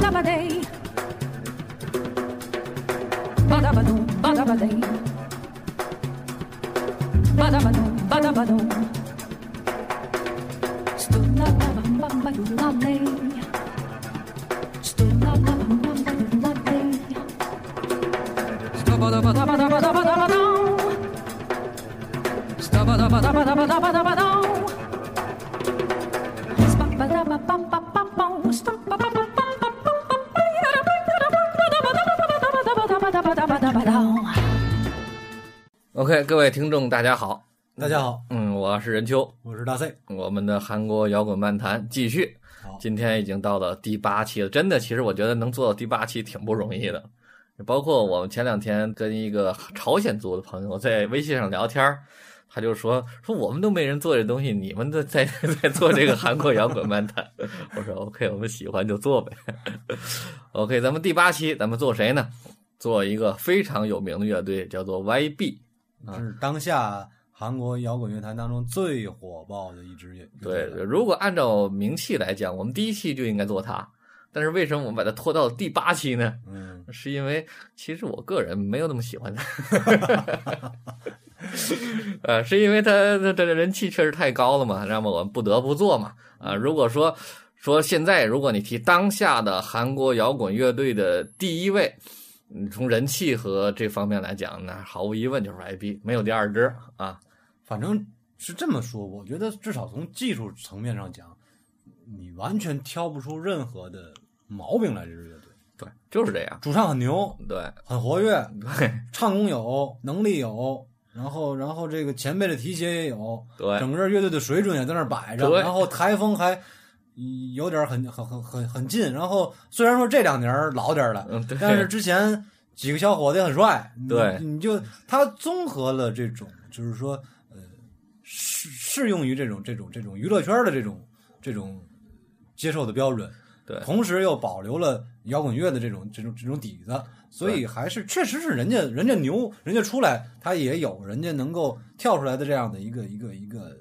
Badabadey. Badabadoo, badabadey. Badabadoo, badabadoo. Stood la bam bam bam lane. 各位听众，大家好，大家好，嗯，我是任秋，我是大 C。我们的韩国摇滚漫谈继续好，今天已经到了第八期了。真的，其实我觉得能做到第八期挺不容易的。包括我们前两天跟一个朝鲜族的朋友在微信上聊天儿，他就说说我们都没人做这东西，你们在在在做这个韩国摇滚漫谈。我说 OK，我们喜欢就做呗。OK，咱们第八期咱们做谁呢？做一个非常有名的乐队，叫做 YB。啊是当下韩国摇滚乐坛当中最火爆的一支乐队如果按照名气来讲，我们第一期就应该做它。但是为什么我们把它拖到第八期呢？嗯，是因为其实我个人没有那么喜欢它，呃，是因为它它它的人气确实太高了嘛，那么我们不得不做嘛。啊，如果说说现在，如果你提当下的韩国摇滚乐队的第一位，嗯，从人气和这方面来讲，那毫无疑问就是 IB，没有第二支啊。反正是这么说，我觉得至少从技术层面上讲，你完全挑不出任何的毛病来。这支乐队对，就是这样。主唱很牛，对很活跃，对唱功有，能力有，然后然后这个前辈的提携也有，对整个乐队的水准也在那儿摆着，对然后台风还有点很很很很很近，然后虽然说这两年老点儿了，嗯，对。但是之前几个小伙子也很帅，你对。你就他综合了这种，就是说呃适适用于这种这种这种娱乐圈的这种这种接受的标准，对。同时又保留了摇滚乐的这种这种这种底子，所以还是确实是人家人家牛，人家出来他也有人家能够跳出来的这样的一个一个一个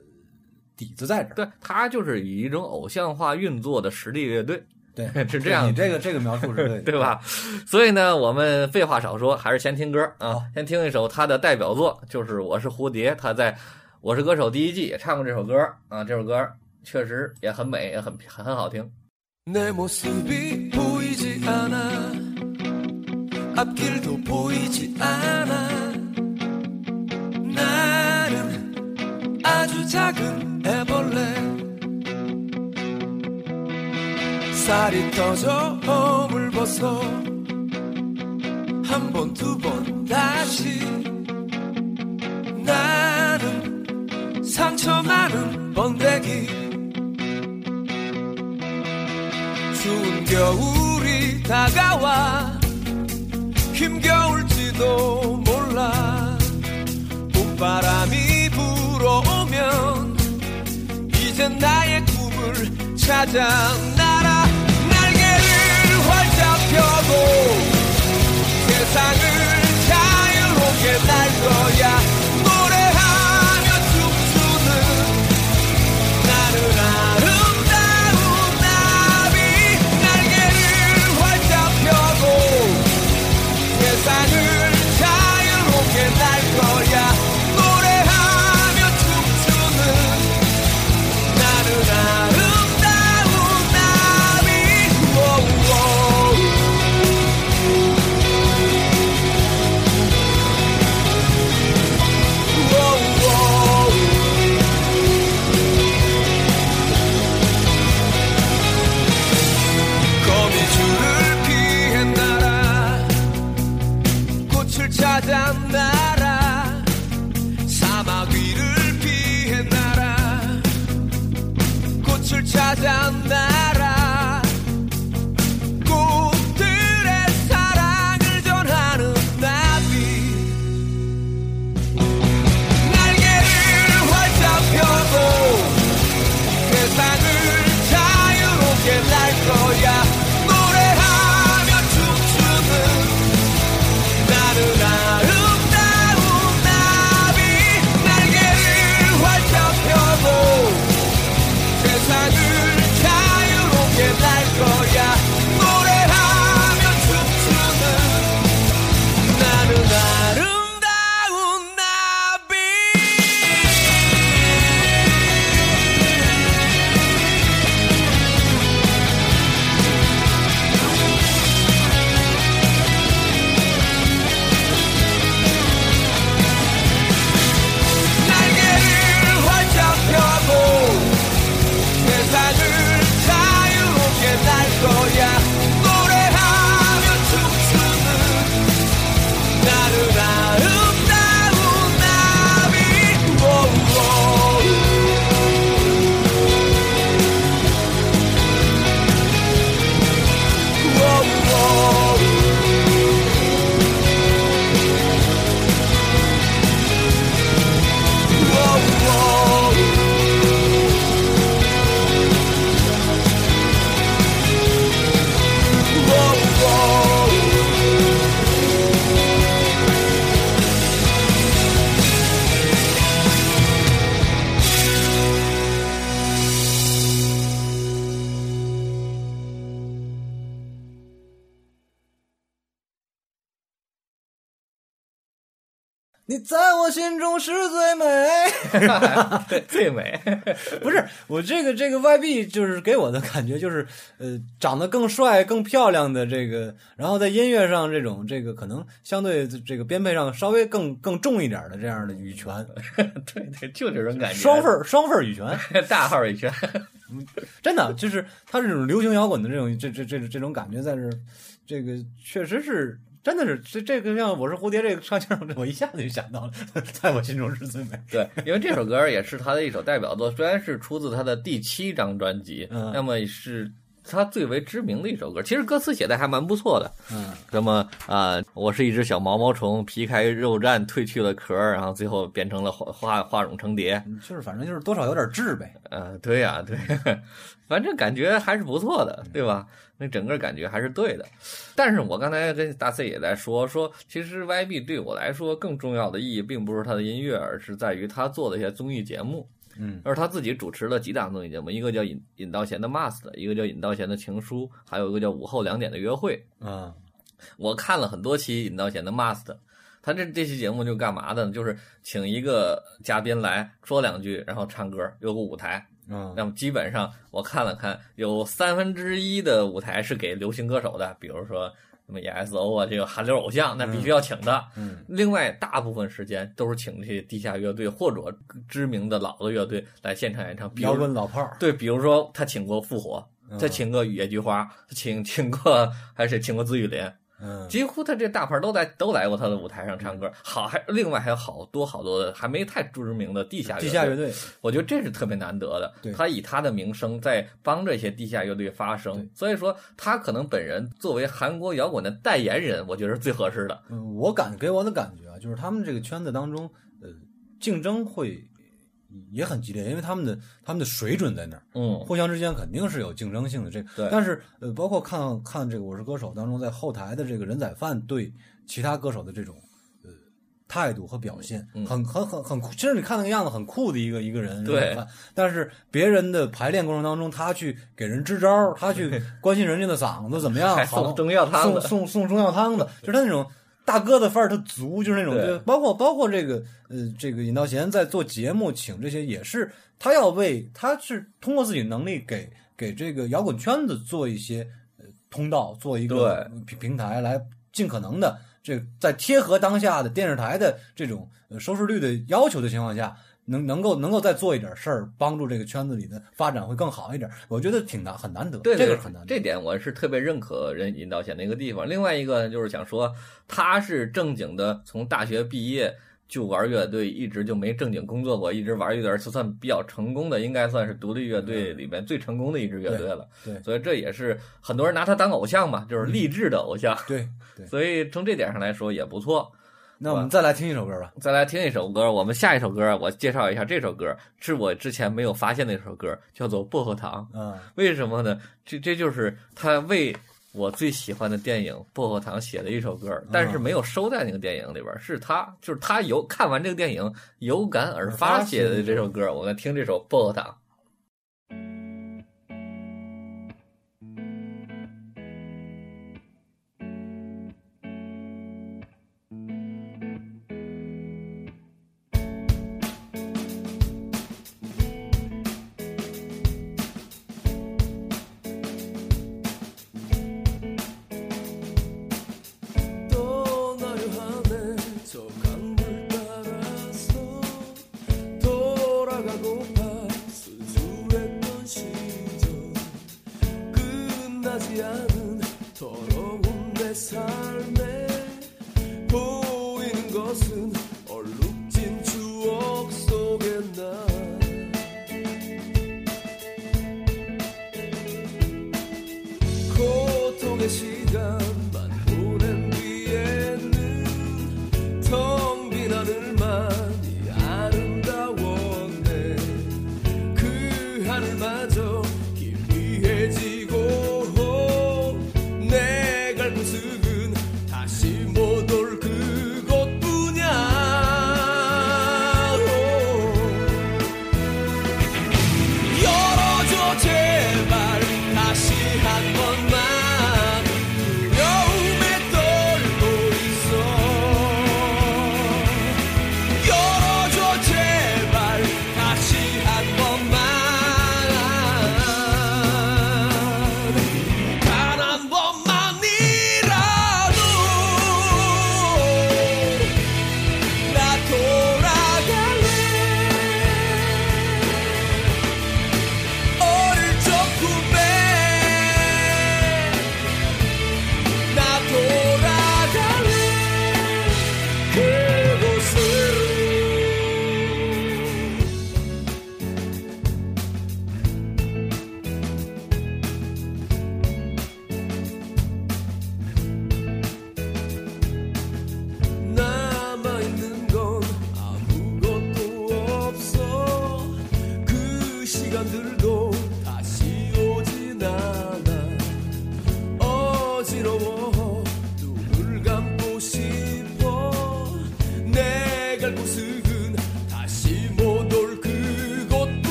底子在这儿。对，他就是以一种偶像化运作的实力乐队，对，是这样你这个这个描述是对的，对吧？所以呢，我们废话少说，还是先听歌啊好，先听一首他的代表作，就是《我是蝴蝶》，他在《我是歌手》第一季也唱过这首歌啊，这首歌确实也很美，也很很很好聽。 작은 애벌레 살이 터져 허물 벗어 한 번 두 번 다시 나는 상처 많은 번데기. 추운 겨울이 다가와 힘겨울지도 몰라. 봄바람이 이젠 나의 꿈을 찾아 날아 날개를 활짝 펴고 세상을 자유롭게 날 거야 你在我心中是最美。对，最美。不是我这个这个 YB 就是给我的感觉就是呃长得更帅更漂亮的这个，然后在音乐上这种这个可能相对这个编配上稍微更更重一点的这样的羽泉，对对，就这种感觉。双份儿双份儿羽泉，大号羽泉。真的就是他这种流行摇滚的这种这这这这种感觉在这，这个确实是。真的是这这个像我是蝴蝶这个唱腔，我一下子就想到了，在我心中是最美。对，因为这首歌也是他的一首代表作，虽然是出自他的第七张专辑，嗯那么是他最为知名的一首歌。其实歌词写的还蛮不错的，嗯，什么啊、我是一只小毛毛虫，皮开肉绽，褪去了壳，然后最后变成了化化化蛹成蝶。就是反正就是多少有点质呗。呃，对呀、对，反正感觉还是不错的，对吧？那整个感觉还是对的。但是我刚才跟大 C 也在说，说其实 YB 对我来说更重要的意义，并不是他的音乐，而是在于他做的一些综艺节目。嗯，而他自己主持了几档综艺节目，一个叫尹尹道贤的 Must，一个叫尹道贤的情书，还有一个叫午后两点的约会。啊，我看了很多期尹道贤的 Must，他这这期节目就干嘛的呢？就是请一个嘉宾来说两句，然后唱歌，有个舞台。嗯。那么基本上我看了看，有三分之一的舞台是给流行歌手的，比如说什么 EXO 啊，这个韩流偶像，那必须要请的。嗯。另外，大部分时间都是请这些地下乐队或者知名的老的乐队来现场演唱，比如摇滚老炮儿，对，比如说他请过复活，他请过野菊花，他请请过还是请过紫雨林，嗯，几乎他这大牌都在都来过他的舞台上唱歌。好，还另外还有好多好多的还没太知名的地下乐队地下乐队，我觉得这是特别难得的。他以他的名声在帮这些地下乐队发声，所以说他可能本人作为韩国摇滚的代言人，我觉得是最合适的。嗯，我感给我的感觉啊，就是他们这个圈子当中，呃，竞争会也很激烈，因为他们的他们的水准在那儿，嗯，互相之间肯定是有竞争性的。这个，对但是呃，包括看看这个《我是歌手》当中，在后台的这个人宰饭对其他歌手的这种呃态度和表现，嗯很很很很酷。其实你看那个样子很酷的一个一个人，对。但是别人的排练过程当中，他去给人支招，他去 关心人家的嗓子怎么样，送中药汤送子，送送中药汤的，就是他那种大哥的范儿他足，就是那种，就包括包括这个呃，这个尹道贤在做节目请这些也是他要为他是通过自己能力给给这个摇滚圈子做一些呃通道，做一个平平台来尽可能的这在贴合当下的电视台的这种呃收视率的要求的情况下。能能够能够再做一点事儿，帮助这个圈子里的发展会更好一点，我觉得挺难很难得，对，对这个很难得。这点我是特别认可人尹道贤的一个地方。另外一个，就是想说，他是正经的从大学毕业就玩乐队，一直就没正经工作过，一直玩乐队，就算比较成功的，应该算是独立乐队里面最成功的一支乐队了。对对所以这也是很多人拿他当偶像嘛，就是励志的偶像。对对，所以从这点上来说也不错。那我们再来听一首歌吧。再来听一首歌，我们下一首歌我介绍一下，这首歌是我之前没有发现的一首歌，叫做《薄荷糖》。嗯，为什么呢？这这就是他为我最喜欢的电影《薄荷糖》写的一首歌，但是没有收在那个电影里边，是他就是他有看完这个电影有感而发写的这首歌。我们听这首《薄荷糖》。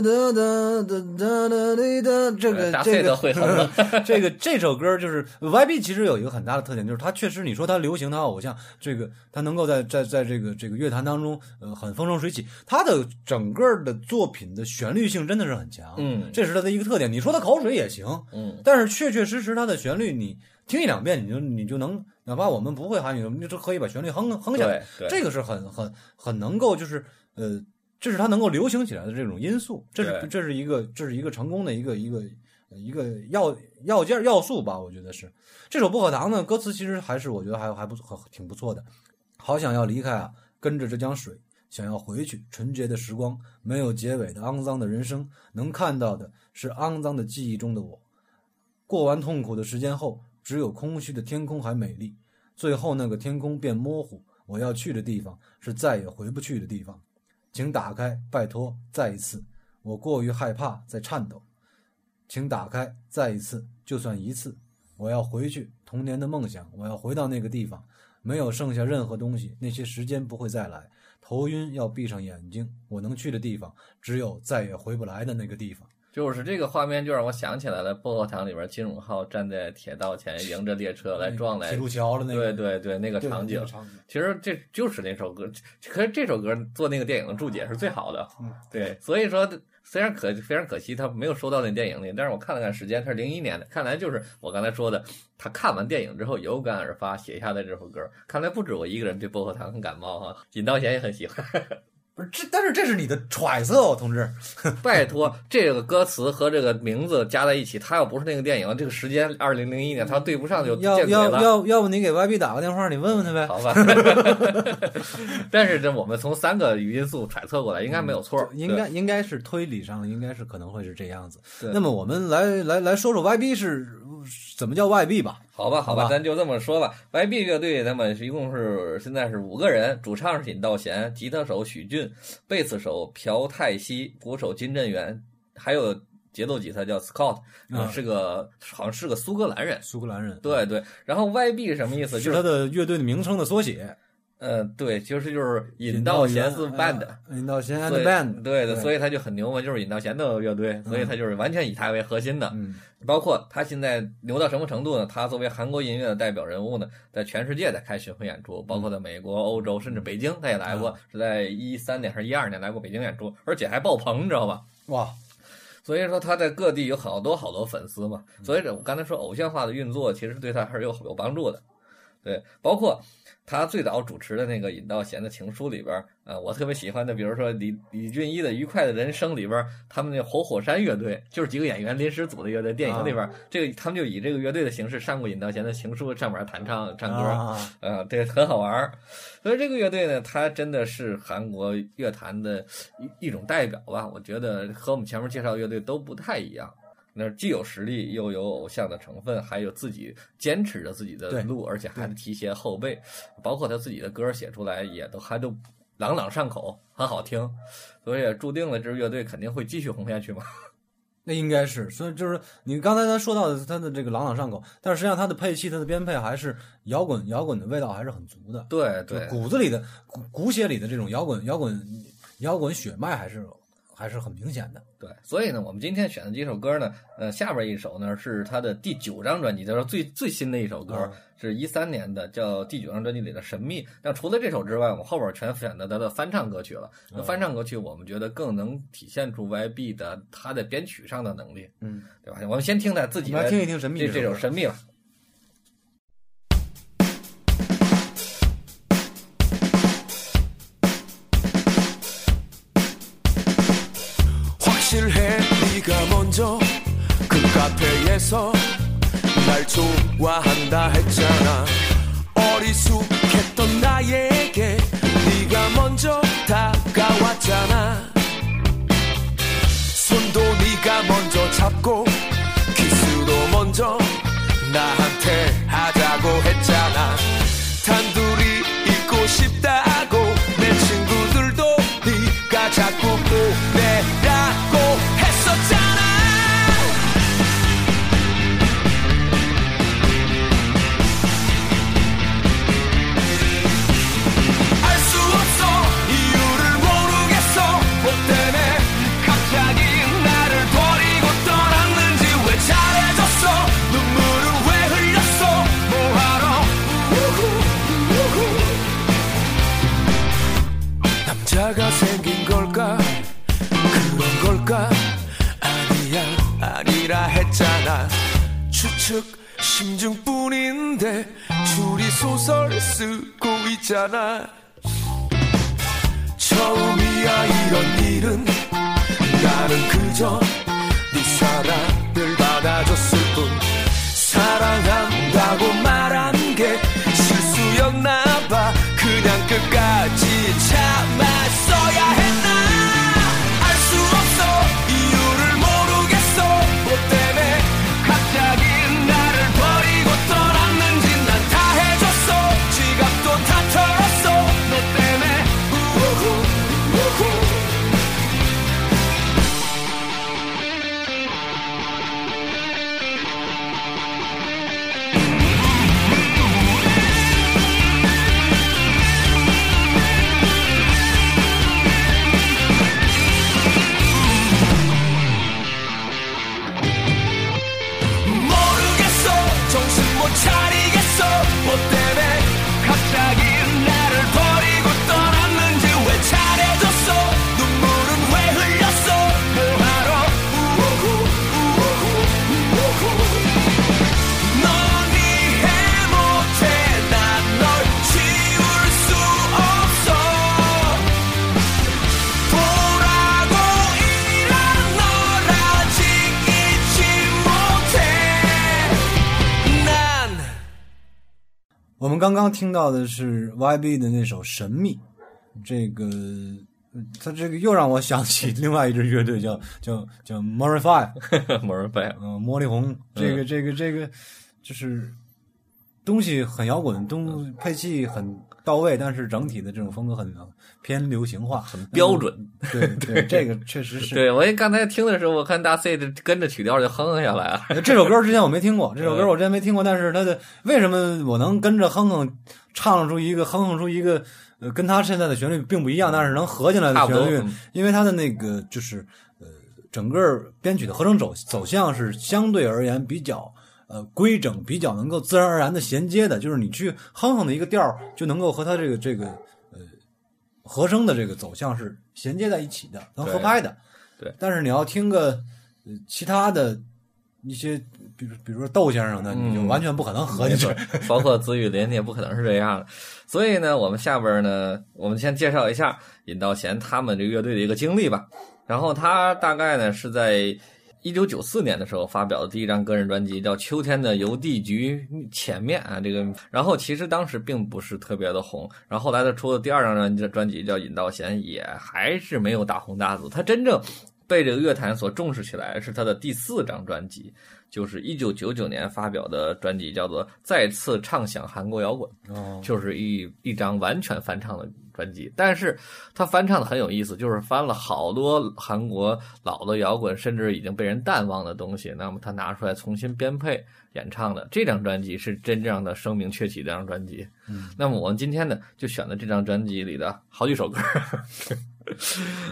哒哒哒哒哒哒哒，这个这个会很。这个这首歌就是 YB，其实有一个很大的特点，就是他确实，你说他流行，他偶像，这个他能够在在在这个这个乐坛当中，呃，很风生水起。他的整个的作品的旋律性真的是很强，嗯，这是他的一个特点。你说他口水也行，嗯，但是确确实实他的旋律，你听一两遍，你就你就能。哪怕我们不会韩语，你就可以把旋律哼哼下来，这个是很很很能够就是呃这是它能够流行起来的这种因素，这是这是一个这是一个成功的一个一个一个要要件要素吧，我觉得是。这首《薄荷糖》呢，歌词其实还是我觉得还还不错，挺不错的。好想要离开啊，跟着这江水，想要回去，纯洁的时光，没有结尾的肮脏的人生，能看到的是肮脏的记忆中的我。过完痛苦的时间后，只有空虚的天空还美丽。最后那个天空变模糊，我要去的地方是再也回不去的地方。请打开，拜托，再一次。我过于害怕，在颤抖。请打开，再一次，就算一次。我要回去，童年的梦想，我要回到那个地方，没有剩下任何东西，那些时间不会再来。头晕，要闭上眼睛。我能去的地方，只有再也回不来的那个地方。就是这个画面，就让我想起来了。薄荷糖里边，金永浩站在铁道前，迎着列车来撞来铁，路桥的那个，对对对，那个场景其实这就是那首歌，可是这首歌做那个电影的注解是最好的。嗯对，所以说虽然可非常可惜，他没有收到那电影里，但是我看了看时间，他是零一年的，看来就是我刚才说的，他看完电影之后有感而发写下的这首歌。看来不止我一个人对薄荷糖很感冒哈，尹道贤也很喜欢。不是这，但是这是你的揣测哦，同志。拜托，这个歌词和这个名字加在一起，它要不是那个电影，这个时间二零零一年，它对不上就要见鬼了。要要要不你给 YB 打个电话，你问问他呗。好吧，但是这我们从三个语音素揣测过来，应该没有错。嗯应该应该是推理上应该是可能会是这样子。对那么我们来来来说说 YB 是怎么叫 YB 吧。好吧，好吧，咱就这么说吧。YB 乐队他们是一共是现在是五个人，主唱是尹道贤，吉他手许俊，贝斯手朴泰熙，鼓手金振元，还有节奏吉他叫 Scott，、是个好像是个苏格兰人。苏格兰人，对对，然后 YB 是什么意思？就是是他的乐队的名称的缩写。呃，对，其实就是引道贤是 band，呃引道弦所 and band，对的，所以以他就很牛嘛，就是引道贤的乐队，所以他就是完全以他为核心的。嗯包括他现在牛到什么程度呢？他作为韩国音乐的代表人物呢，在全世界在开巡回演出，包括在美国、欧洲，甚至北京，他也来过，是在一三年还是一二年来过北京演出，而且还爆棚，你知道吧？哇，所以说他在各地有好多好多粉丝嘛，所以这我刚才说偶像化的运作，其实对他还是有有帮助的。对，包括他最早主持的那个尹道贤的情书里边儿，呃，我特别喜欢的，比如说李李俊一的《愉快的人生》里边儿，他们那活火山乐队，就是几个演员临时组的乐队，电影里边儿，这个他们就以这个乐队的形式上过尹道贤的情书，上面弹唱唱歌，啊呃，这个很好玩儿。所以这个乐队呢，它真的是韩国乐坛的一一种代表吧。我觉得和我们前面介绍的乐队都不太一样。那既有实力，又有偶像的成分，还有自己坚持着自己的路，而且还得提携后辈。包括他自己的歌写出来，也都还都朗朗上口，很好听。所以也注定了这支乐队肯定会继续红下去嘛。那应该是，所以就是你刚才他说到的他的这个朗朗上口，但是实际上他的配器、他的编配还是摇滚摇滚的味道还是很足的，对对，骨子里的骨骨血里的这种摇滚摇滚摇滚血脉还是还是很明显的。对，所以呢，我们今天选的几首歌呢，呃，下边一首呢是他的第九张专辑，就是最最新的一首歌，啊是一三年的，叫第九张专辑里的《神秘》。那除了这首之外，我们后边全选的他的翻唱歌曲了。那翻唱歌曲，我们觉得更能体现出 YB 的他的编曲上的能力，嗯，对吧？我们先听他自己来听一听神秘这这首《神秘》吧。 카페에서 날 좋아한다 했잖아. 어리숙했던 나에게 네가 먼저 다가왔잖아. 손도 네가 먼저 잡고 키스도 먼저 나한테 하자고 했잖아 있잖아. 처음이야 이런 일은 나는 그저 네 사랑을 받아줬을 뿐. 사랑한다고 말한 게 실수였나 봐. 그냥 끝까지 참았 刚刚听到的是 YB 的那首《神秘》，这个呃他这个又让我想起 另外一支乐队叫叫叫飞，嗯，茉莉红，这个这个这个就是东西很摇滚，东配器很到位，但是整体的这种风格很偏流行化，很标准。对 对，这个确实是。对我刚才听的时候，我看大 C 就跟着曲调就哼哼下来了。这首歌之前我没听过，这首歌我之前没听过，但是它的为什么我能跟着哼哼唱出一个哼哼出一个呃跟他现在的旋律并不一样，但是能合进来的旋律嗯，因为它的那个就是呃整个编曲的合成走走向是相对而言比较。呃，规整比较能够自然而然的衔接的，就是你去哼哼的一个调儿，就能够和它这个这个呃和声的这个走向是衔接在一起的，能合拍的。对但是你要听个呃其他的一些，比如比如说窦先生的，你就嗯完全不可能合进去。包括子雨林，你也不可能是这样的。所以呢，我们下边呢，我们先介绍一下尹道贤他们这个乐队的一个经历吧。然后他大概呢是在一九九四年的时候发表的第一张个人专辑，叫《秋天的邮递局前面》啊。这个，然后其实当时并不是特别的红。然后后来他出的第二张专辑专辑叫《尹道贤》，也还是没有大红大紫。他真正被这个乐坛所重视起来是他的第四张专辑，就是一九九九年发表的专辑，叫做《再次唱响韩国摇滚》。哦，就是一一张完全翻唱的专辑，但是他翻唱的很有意思，就是翻了好多韩国老的摇滚，甚至已经被人淡忘的东西，那么他拿出来重新编配演唱的这张专辑是真正的声名鹊起这张专辑。嗯，那么我们今天呢就选了这张专辑里的好几首歌。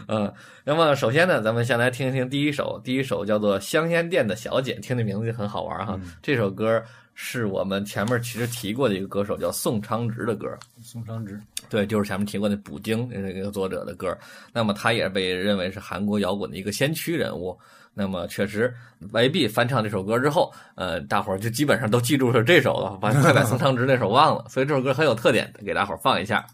嗯，那么首先呢，咱们先来听一听第一首，第一首叫做《香烟店的小姐》，听这名字就很好玩哈。这首歌是我们前面其实提过的一个歌手叫宋昌植的歌，宋昌植，对，就是前面提过的捕鲸那个作者的歌。那么他也被认为是韩国摇滚的一个先驱人物。那么确实，YB 翻唱这首歌之后，呃，大伙儿就基本上都记住是这首了，把快把宋昌植那首忘了。所以这首歌很有特点，给大伙儿放一下。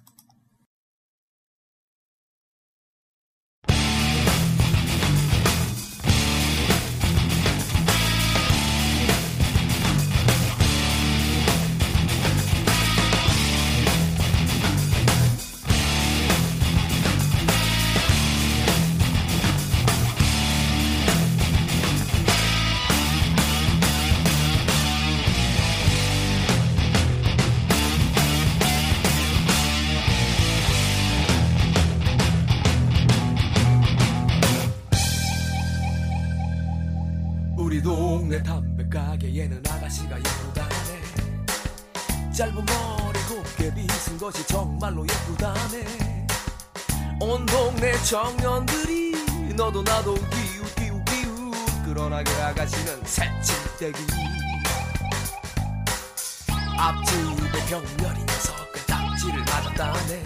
청년들이 너도 나도 기우 기우 기우 그러나 그 아가씨는 새침대기. 앞집에 병렬이 녀석은 딱지를 맞았다네.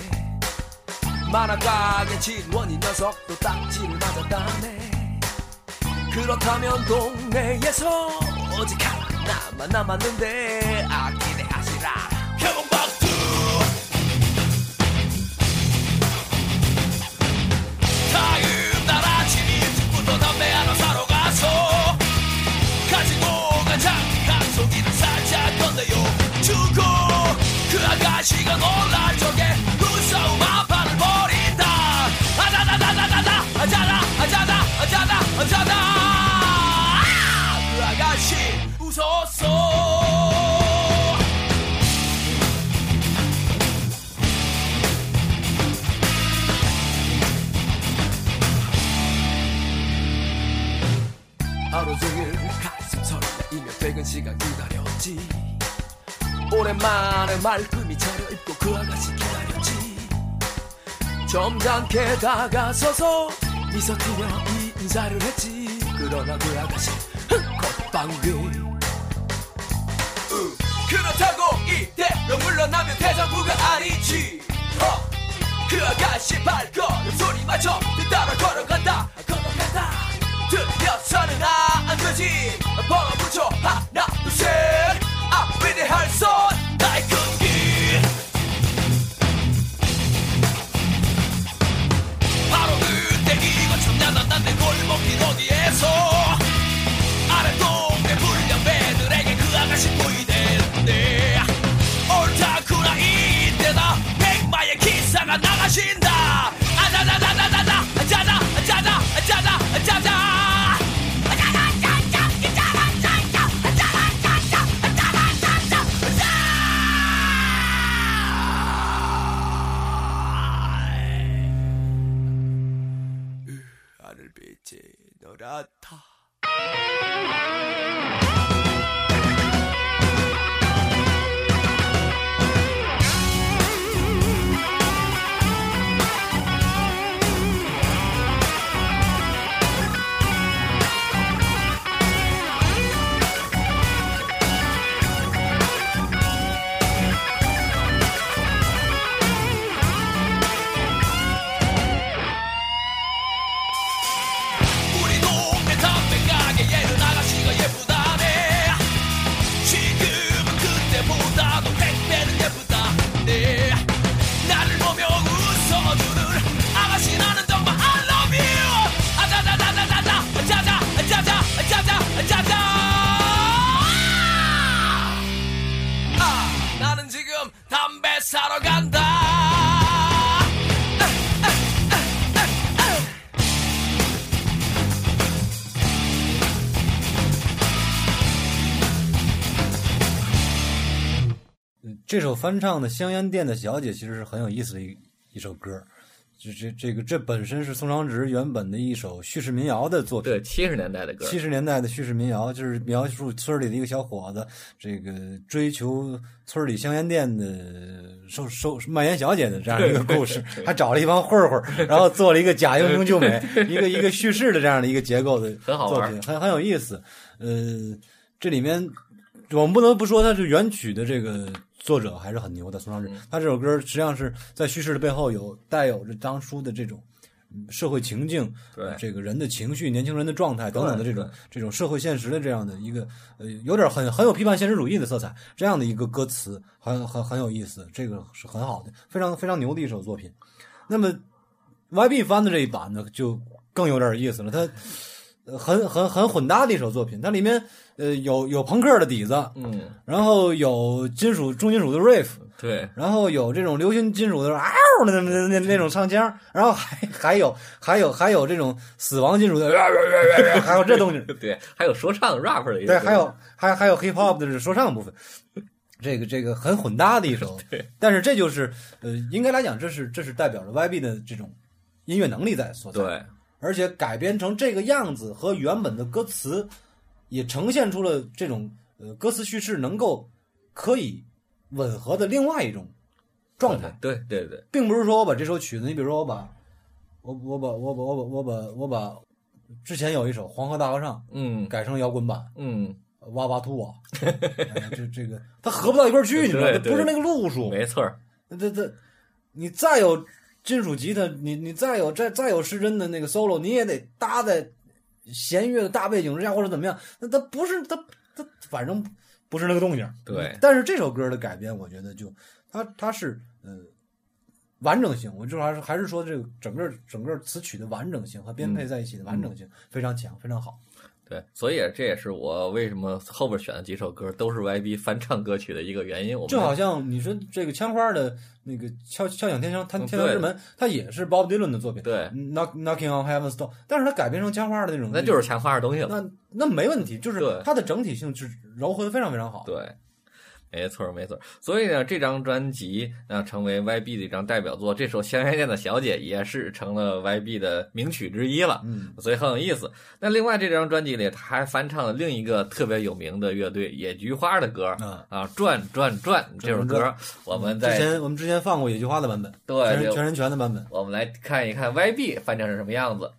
만화가게 진원이 녀석도 딱지를 맞았다네. 그렇다면 동네에서 오직 하나 나만 남았는데 아끼 시간 기다렸지 오랜만에 말끔히 차려입고 그 아가씨 기다렸지. 점잖게 다가서서 미소 띄며 인사를 했지. 그러나 그 아가씨 헛방귀 그렇다고 이대로 물러나면 대장부가 아니지. 어, 그 아가씨 발걸음 소리 맞춰 따라 걸어간다. 걸어간다. 들려서는 안 되지. 벌어붙여 하나 둘셋 앞비대 할 손 나의 끈기. 바로 그때 이건 청량한 난내 골목길 어디에서? 아래 동네 불량배들에게 그 아가씨 보이대는데. 옳다구나 이때다. 백마의 기사가 나가신다 这首翻唱的《香烟店的小姐》其实是很有意思的一一首歌。这这这个这本身是宋长直原本的一首叙事民谣的作品，对，七十年代的歌，七十年代的叙事民谣，就是描述村里的一个小伙子，这个追求村里香烟店的收收卖烟小姐的这样一个故事，还找了一帮混混，然后做了一个假英雄救美，一个一个叙事的这样的一个结构的很好玩作品，很很有意思。呃，这里面我们不能不说它是原曲的这个作者还是很牛的，宋长志。他这首歌实际上是在叙事的背后有带有着当初的这种嗯社会情境，对这个人的情绪、年轻人的状态等等的这种这种社会现实的这样的一个呃，有点很很有批判现实主义的色彩，这样的一个歌词很很很有意思，这个是很好的，非常非常牛的一首作品。那么 YB 翻的这一版呢，就更有点意思了，它。呃很很很混搭的一首作品，它里面呃有有朋克的底子，嗯，然后有金属重金属的 riff，对，然后有这种流行金属的嗷的那那那那种唱腔，然后还还有还有还有这种死亡金属的，还有这东西，对，还有说唱 rap 的对，还有还还有 hip hop 的说唱部分，这个这个很混搭的一首，对，但是这就是呃，应该来讲，这是这是代表着 YB 的这种音乐能力在所在，对，而且改编成这个样子和原本的歌词，也呈现出了这种呃歌词叙事能够可以吻合的另外一种状态，对对对，并不是说我把这首曲子，你比如说我把我我把我把我把我把我把之前有一首《黄河大合唱嗯》改成摇滚版，嗯，哇哇吐啊，哎这这个它合不到一块儿去，你知道吗？不是那个路数，没错儿，这这，你再有金属吉他，你你再有再再有失真的那个 solo，你也得搭在弦乐的大背景之下，或者怎么样？那它不是它它反正不是那个动静。对但是这首歌的改编，我觉得就它它是呃完整性，我就还是还是说这个整个整个词曲的完整性和编配在一起的完整性、非常强，非常好。对，所以这也是我为什么后边选的几首歌都是 YB 翻唱歌曲的一个原因。我就好像你说这个枪花的那个敲敲响天窗，它嗯天堂之门，它也是 Bob Dylan 的作品。对，Knock Knocking on Heaven's Door，但是它改编成枪花的那种，那就是枪花的东西了。那那没问题，就是对它的整体性是柔和的非常非常好。对，没错儿没错儿。所以呢，这张专辑那成为 YB 的一张代表作，这首《香烟店的小姐》也是成了 YB 的名曲之一了。嗯，所以很有意思。那另外这张专辑里，他还翻唱了另一个特别有名的乐队野菊花的歌啊啊，转转转这首歌，我们在之前我们之前放过野菊花的版本，对全人全的版本。我们来看一看 YB 翻成是什么样子。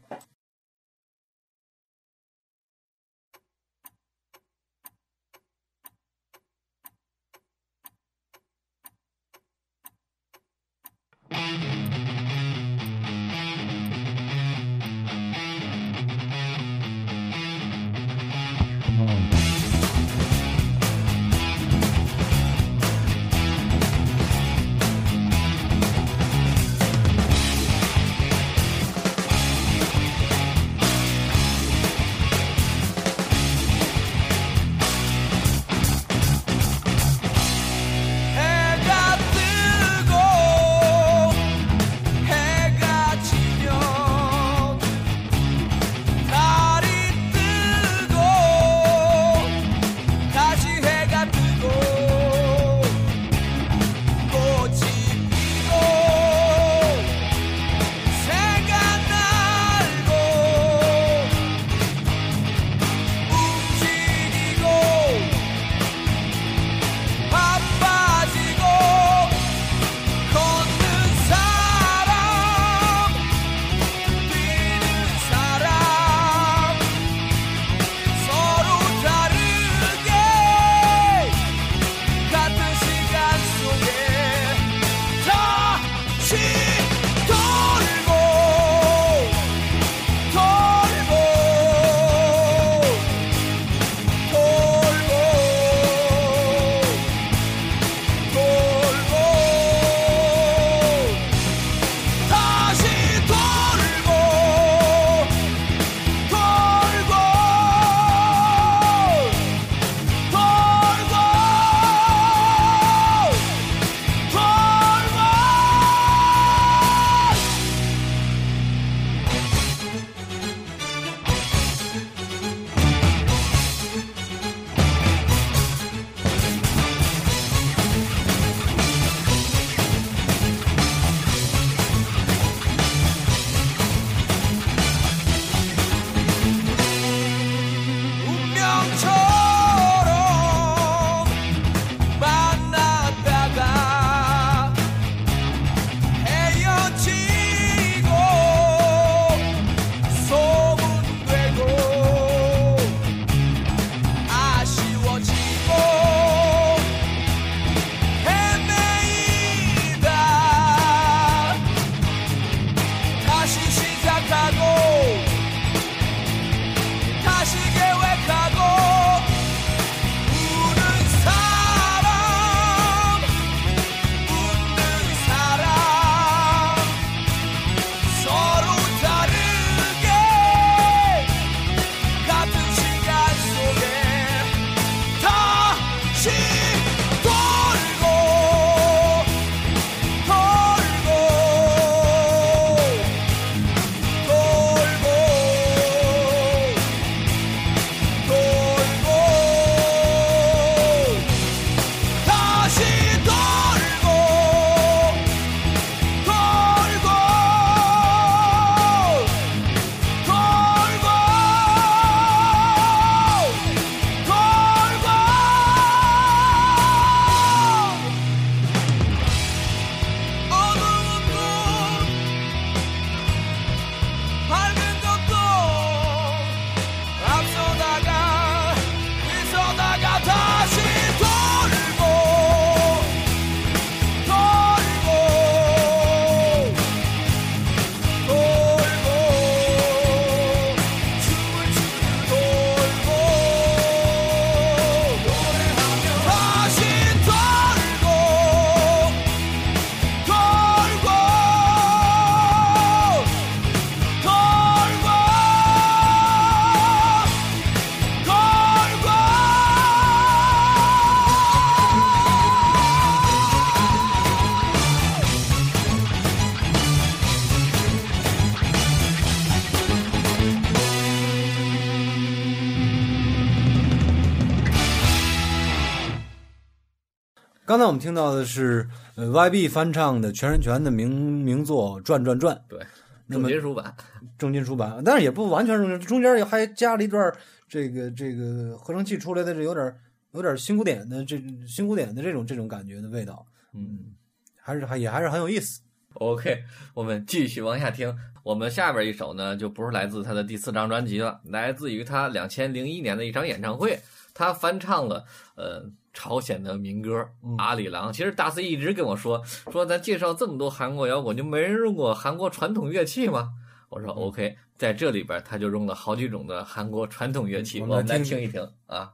刚才我们听到的是呃 YB 翻唱的全人权的名名作《转转转》，对，重金属版，重金属版，但是也不完全重金，中间还加了一段这个这个合成器出来的这有点有点新古典的这新古典的这种这种感觉的味道，嗯。还是还也还是很有意思。OK，我们继续往下听。我们下边一首呢，就不是来自他的第四张专辑了，来自于他两千零一年的一场演唱会，他翻唱了呃朝鲜的民歌嗯《阿里郎》。其实大 C 一直跟我说，说咱介绍这么多韩国摇滚，就没人用过韩国传统乐器吗？我说 OK，在这里边他就用了好几种的韩国传统乐器，我们来听一听啊。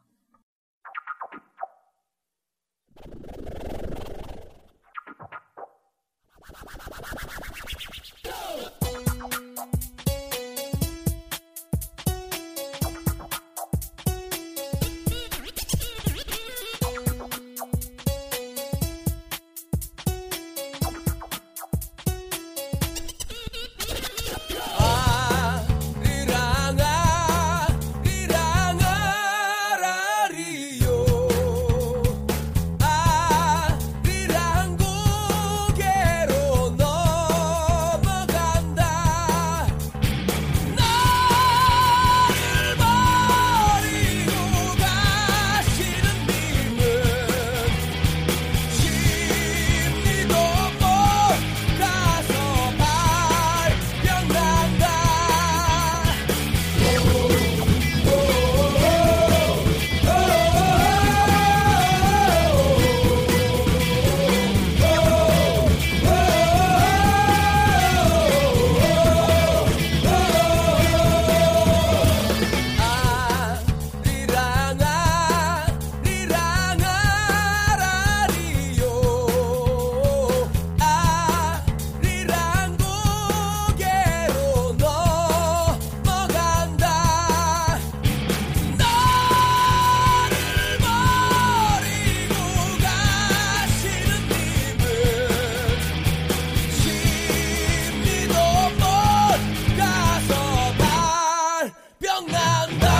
young man.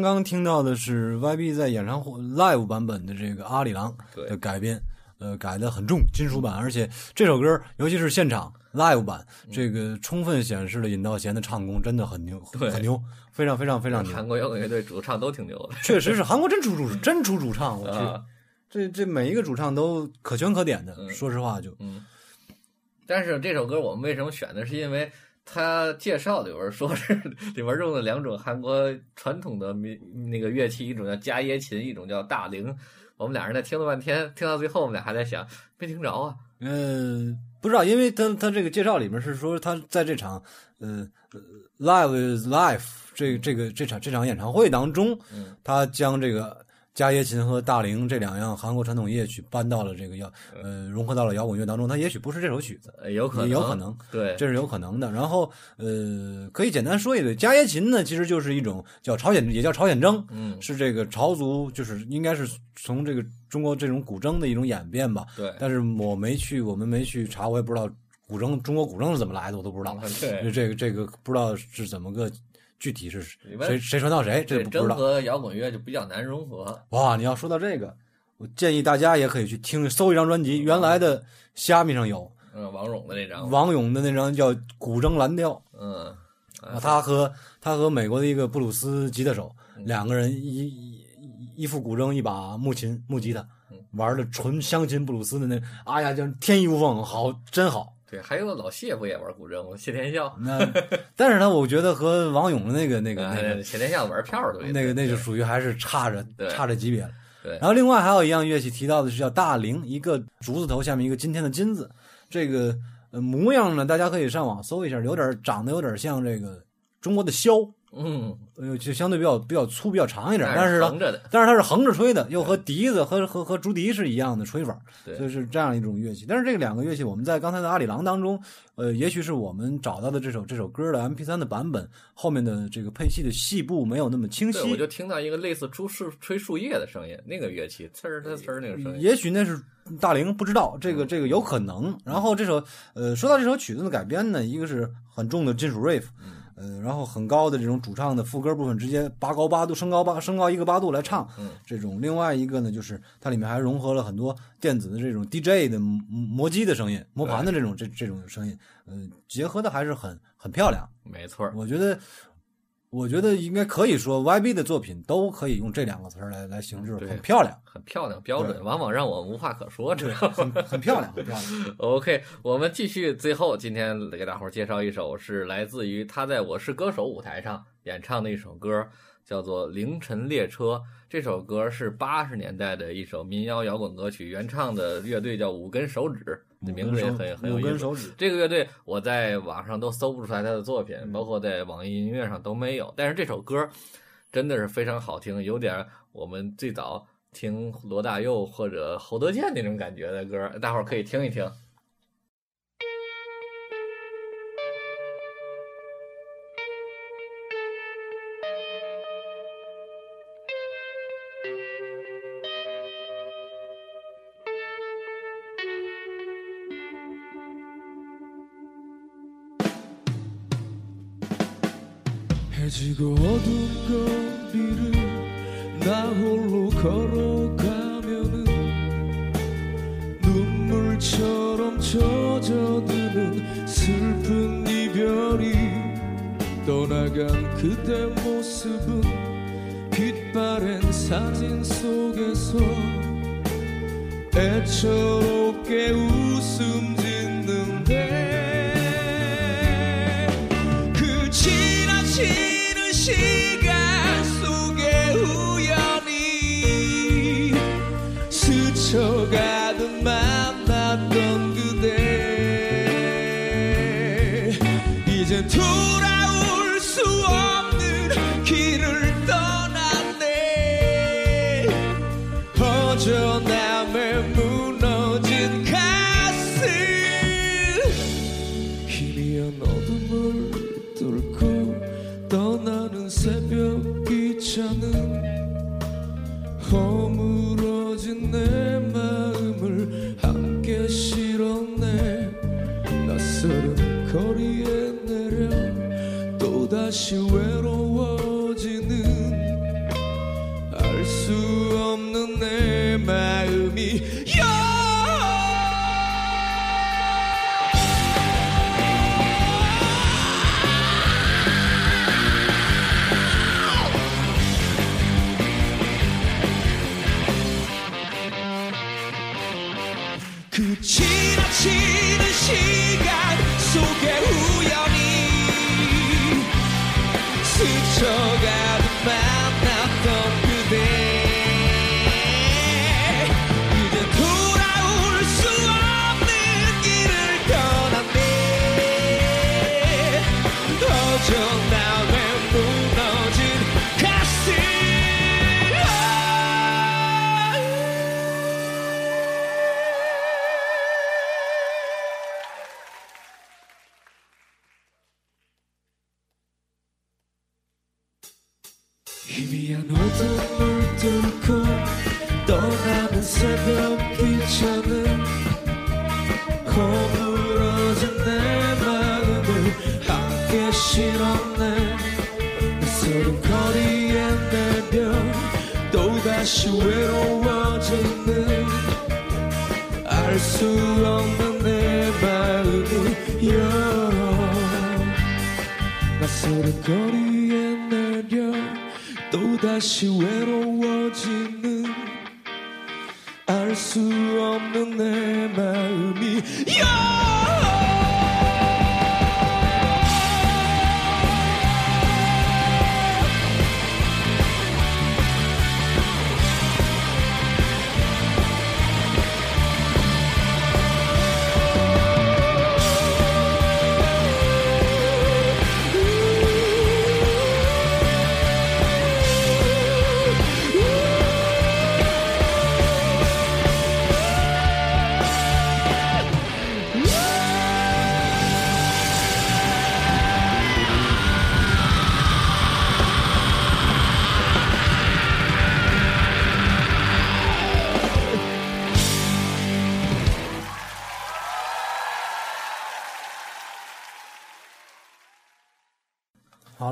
刚刚听到的是 YB 在演唱会 live 版本的这个《阿里郎》的改编，呃，改的很重，金属版，而且这首歌尤其是现场 live 版，这个充分显示了尹道贤的唱功真的很牛，对很牛，非常非常非常牛。韩国摇滚乐队主唱都挺牛的确实是韩国真出主真出主唱，我去，啊。这这每一个主唱都可圈可点的。嗯说实话就，嗯，但是这首歌我们为什么选的？是因为他介绍里边说是 里边用了两种韩国传统的民那个乐器，一种叫加耶琴，一种叫大铃。我们俩人在听了半天，听到最后，我们俩还在想，没听着啊。嗯，不知道，因为他他这个介绍里面是说他在这场嗯呃 Live is Life 这个这个这场这场演唱会当中，嗯他将这个伽椰琴和大龄这两样韩国传统乐曲搬到了这个摇呃融合到了摇滚乐当中，它也许不是这首曲子，呃有可能，也有可能，对，这是有可能的。然后呃，可以简单说一嘴，伽椰琴呢，其实就是一种叫朝鲜，也叫朝鲜筝，嗯，是这个朝族，就是应该是从这个中国这种古筝的一种演变吧。对，但是我没去，我们没去查，我也不知道古筝中国古筝是怎么来的，我都不知道。对，这个这个不知道是怎么个具体是谁谁传到谁，这不不知道。真和摇滚乐就比较难融合。哇，你要说到这个，我建议大家也可以去听搜一张专辑，原来的虾米上有嗯，王勇的那张，王勇的那张叫《古筝蓝调》。嗯，啊，他和他和美国的一个布鲁斯吉他手嗯两个人一一一副古筝，一把木琴木吉他嗯，玩的纯乡亲布鲁斯的那，哎呀，叫天衣无缝，好，真好。对，还有老谢不也玩古筝吗？谢天笑，那但是呢，我觉得和王勇的那个那个那哎个谢天笑玩票的那个那就属于还是差着差着级别了。对然后另外还有一样乐器提到的是叫大铃，一个竹字头下面一个今天的金字，这个呃模样呢，大家可以上网搜一下，有点长得有点像这个中国的箫，嗯，呃，就相对比较比较粗、比较长一点，但是呢，横着的，但是它是横着吹的，又和笛子和和和竹笛是一样的吹法，对所以是这样一种乐器。但是这两个乐器，我们在刚才的阿里郎当中，呃，也许是我们找到的这首这首歌的 M P 三的版本，后面的这个配器的细部没有那么清晰，我，就听到一个类似出树吹树叶的声音，那个乐器呲儿它呲儿那个声音，也许那是大铃，不知道这个这个有可能。然后这首呃，说到这首曲子的改编呢，一个是很重的金属 riff，呃，然后很高的这种主唱的副歌部分直接拔高八度，升高八升高一个八度来唱，嗯这种。另外一个呢，就是它里面还融合了很多电子的这种 DJ 的磨磨机的声音、磨盘的这种这这种声音，呃，结合的还是很很漂亮。没错，我觉得。我觉得应该可以说，YB 的作品都可以用这两个词儿来来形容，很漂亮，很漂亮，标准，往往让我无话可说。这很很漂亮，很漂亮。OK，我们继续，最后今天给大伙儿介绍一首是来自于他在我是歌手舞台上演唱的一首歌，叫做《凌晨列车》。这首歌是八十年代的一首民谣摇滚歌曲，原唱的乐队叫五根手指，这名字也很很有意思。根手指，这个乐队我在网上都搜不出来他的作品，包括在网易音乐上都没有。但是这首歌真的是非常好听，有点我们最早听罗大佑或者侯德健那种感觉的歌，大伙儿可以听一听。 지고 어두운 거리를 나 홀로 걸어가면은 눈물처럼 젖어드는 슬픈 이별이 떠나간 그대 모습은 빛바랜 사진 속에서 애처롭게 웃 실었네 낯설은 거리에 내려 또다시 외로워지는 알 수 없는 내 마음이여 낯설은 거리에 내려 또다시 외로워지는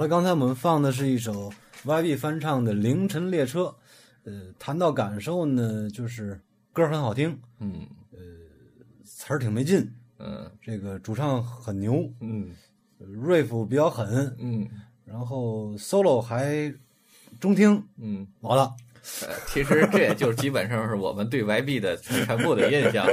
刚才我们放的是一首 YB 翻唱的《凌晨列车》。呃，谈到感受呢，就是歌很好听，嗯词儿挺没劲，嗯这个主唱很牛嗯，riff 比较狠，嗯然后 solo 还中听，嗯。完了。呃，其实这也就是基本上是我们对 YB 的全部的印象，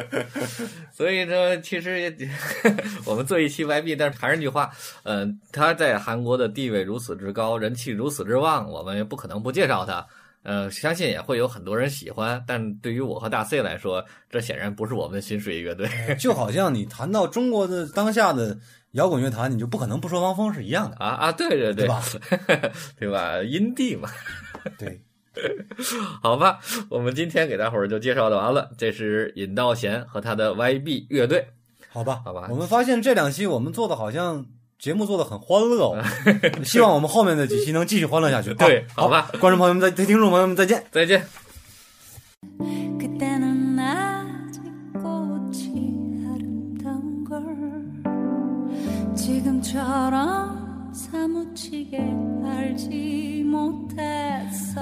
所以呢其实也 我们做一期 YB，但是还是那句话，嗯、他在韩国的地位如此之高，人气如此之旺，我们也不可能不介绍他。呃，相信也会有很多人喜欢，但对于我和大 C 来说，这显然不是我们的心水乐队。就好像你谈到中国的当下的摇滚乐坛，你就不可能不说汪峰是一样的，啊啊，对对对，对吧？对吧？阴地嘛，对，好吧，我们今天给大伙儿就介绍的完了。这是尹道贤和他的 YB 乐队。好吧，好吧我们发现这两期我们做的好像节目做的很欢乐哦，希望我们后面的几期能继续欢乐下去。对好好吧，观众朋友们再听众朋友们再见。再见。 사무치게 알지 못했어